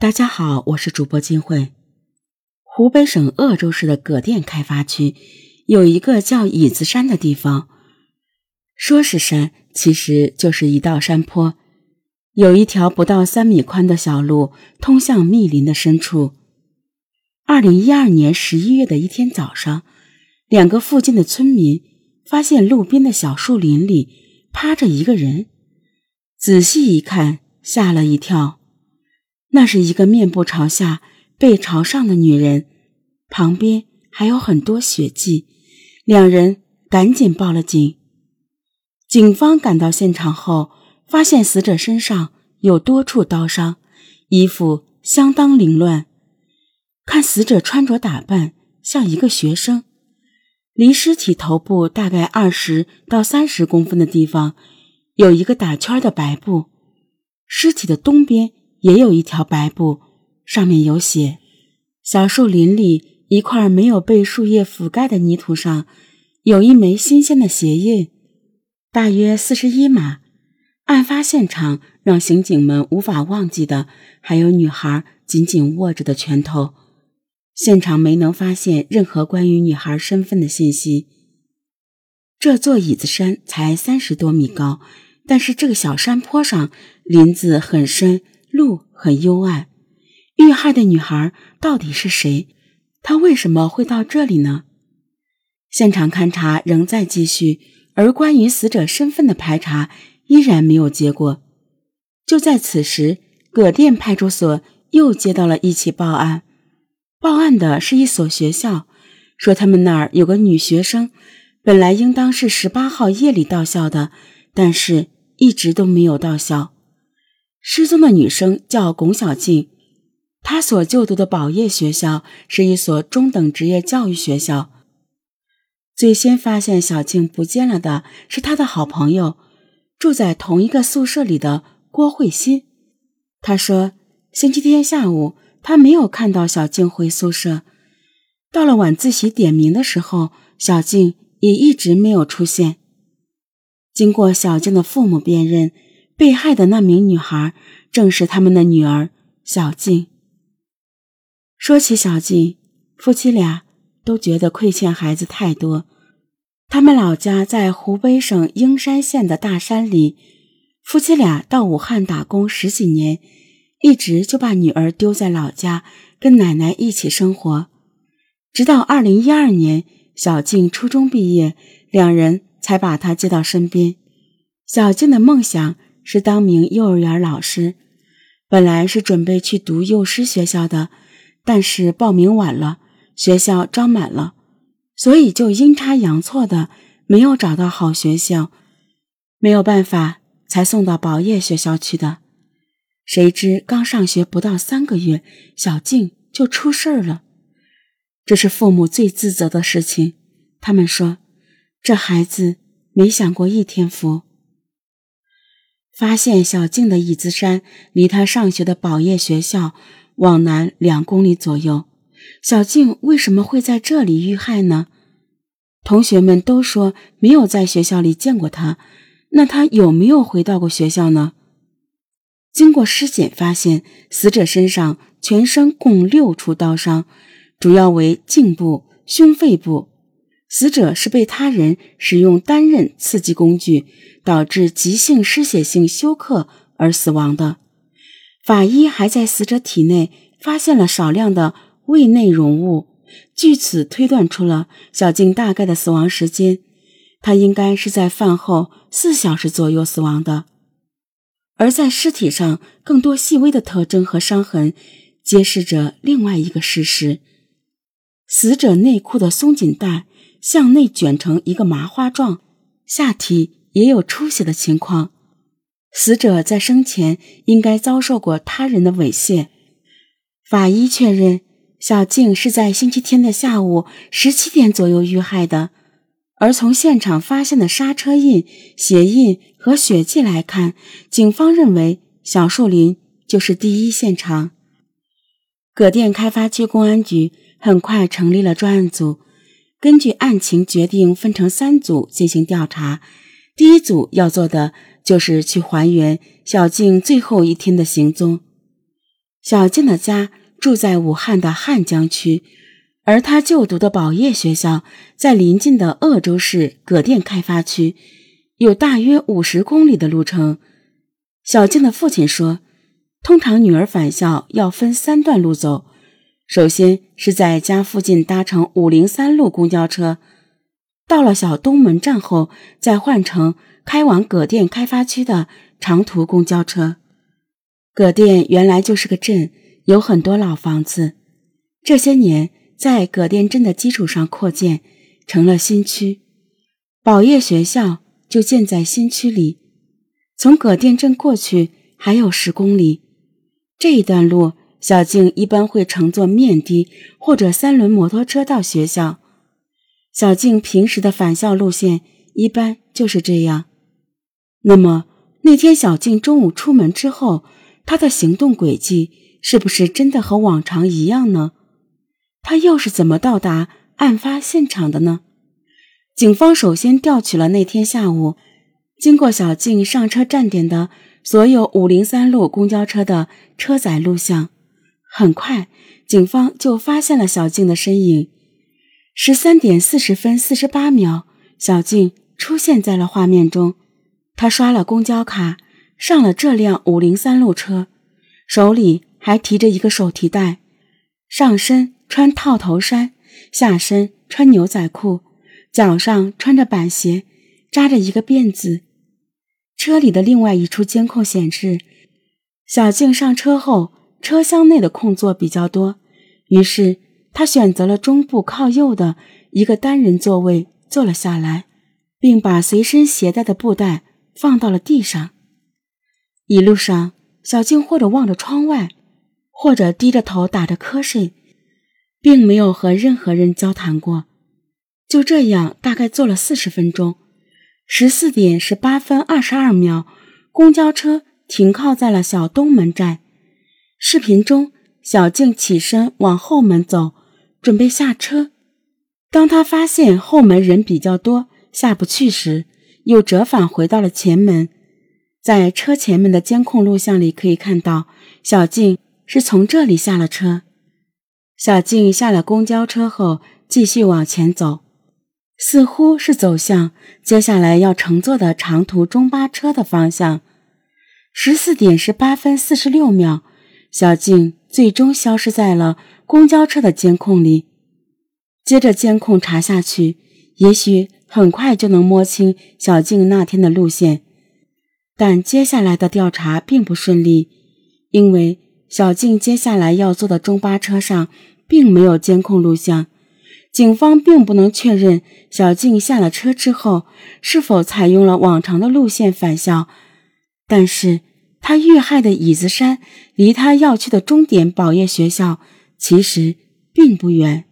大家好，我是主播金慧。湖北省鄂州市的葛店开发区有一个叫椅子山的地方，说是山，其实就是一道山坡，有一条不到三米宽的小路通向密林的深处。二零一二年十一月的一天早上，两个附近的村民发现路边的小树林里趴着一个人，仔细一看，吓了一跳。那是一个面部朝下、背朝上的女人，旁边还有很多血迹。两人赶紧报了警。警方赶到现场后，发现死者身上有多处刀伤，衣服相当凌乱。看死者穿着打扮像一个学生。离尸体头部大概二十到三十公分的地方，有一个打圈的白布。尸体的东边。也有一条白布，上面有血。小树林里一块没有被树叶覆盖的泥土上，有一枚新鲜的鞋印，大约四十一码。案发现场让刑警们无法忘记的，还有女孩紧紧握着的拳头。现场没能发现任何关于女孩身份的信息。这座椅子山才三十多米高，但是这个小山坡上林子很深。路很幽暗，遇害的女孩到底是谁？她为什么会到这里呢？现场勘查仍在继续，而关于死者身份的排查依然没有结果。就在此时，葛店派出所又接到了一起报案，报案的是一所学校，说他们那儿有个女学生，本来应当是十八号夜里到校的，但是一直都没有到校。失踪的女生叫龚小静，她所就读的宝业学校是一所中等职业教育学校。最先发现小静不见了的是她的好朋友，住在同一个宿舍里的郭慧欣。他说，星期天下午他没有看到小静回宿舍，到了晚自习点名的时候，小静也一直没有出现。经过小静的父母辨认。被害的那名女孩正是他们的女儿小静。说起小静，夫妻俩都觉得亏欠孩子太多。他们老家在湖北省英山县的大山里，夫妻俩到武汉打工十几年，一直就把女儿丢在老家，跟奶奶一起生活。直到二零一二年，小静初中毕业，两人才把她接到身边。小静的梦想。是当名幼儿园老师，本来是准备去读幼师学校的，但是报名晚了，学校招满了，所以就阴差阳错的没有找到好学校，没有办法才送到宝业学校去的。谁知刚上学不到三个月，小静就出事儿了，这是父母最自责的事情。他们说，这孩子没享过一天福。发现小静的椅子山离她上学的宝业学校往南两公里左右。小静为什么会在这里遇害呢？同学们都说没有在学校里见过她，那她有没有回到过学校呢？经过尸检发现，死者身上全身共六处刀伤，主要为颈部、胸肺部。死者是被他人使用单刃刺激工具，导致急性失血性休克而死亡的。法医还在死者体内发现了少量的胃内容物，据此推断出了小静大概的死亡时间，她应该是在饭后四小时左右死亡的。而在尸体上更多细微的特征和伤痕，揭示着另外一个事实：死者内裤的松紧带。向内卷成一个麻花状，下体也有出血的情况。死者在生前应该遭受过他人的猥亵。法医确认，小静是在星期天的下午十七点左右遇害的。而从现场发现的刹车印、鞋印和血迹来看，警方认为小树林就是第一现场。葛店开发区公安局很快成立了专案组。根据案情决定分成三组进行调查。第一组要做的就是去还原小静最后一天的行踪。小静的家住在武汉的汉江区，而她就读的宝业学校在临近的鄂州市葛店开发区，有大约五十公里的路程。小静的父亲说，通常女儿返校要分三段路走，首先是在家附近搭乘五零三路公交车，到了小东门站后，再换乘开往葛店开发区的长途公交车。葛店原来就是个镇，有很多老房子。这些年，在葛店镇的基础上扩建，成了新区。宝业学校就建在新区里。从葛店镇过去还有十公里。这一段路，小静一般会乘坐面的或者三轮摩托车到学校。小静平时的返校路线一般就是这样。那么那天小静中午出门之后。他的行动轨迹是不是真的和往常一样呢？他又是怎么到达案发现场的呢？警方首先调取了那天下午经过小静上车站点的所有五零三路公交车的车载录像。很快，警方就发现了小静的身影。十三点四十分四十八秒，小静出现在了画面中。她刷了公交卡。上了这辆五零三路车，手里还提着一个手提袋，上身穿套头衫，下身穿牛仔裤，脚上穿着板鞋，扎着一个辫子。车里的另外一处监控显示，小静上车后，车厢内的空座比较多，于是他选择了中部靠右的一个单人座位坐了下来，并把随身携带的布袋放到了地上。一路上，小静或者望着窗外，或者低着头打着瞌睡，并没有和任何人交谈过。就这样，大概坐了四十分钟。十四点十八分二十二秒，公交车停靠在了小东门站。视频中，小静起身往后门走，准备下车。当他发现后门人比较多，下不去时，又折返回到了前门。在车前面的监控录像里可以看到，小静是从这里下了车。小静下了公交车后，继续往前走，似乎是走向接下来要乘坐的长途中巴车的方向。十四点十八分四十六秒，小静最终消失在了公交车的监控里。接着监控查下去，也许很快就能摸清小静那天的路线。但接下来的调查并不顺利，因为小静接下来要坐的中巴车上并没有监控录像，警方并不能确认小静下了车之后是否采用了往常的路线返校。但是，他遇害的椅子山离他要去的终点宝业学校其实并不远。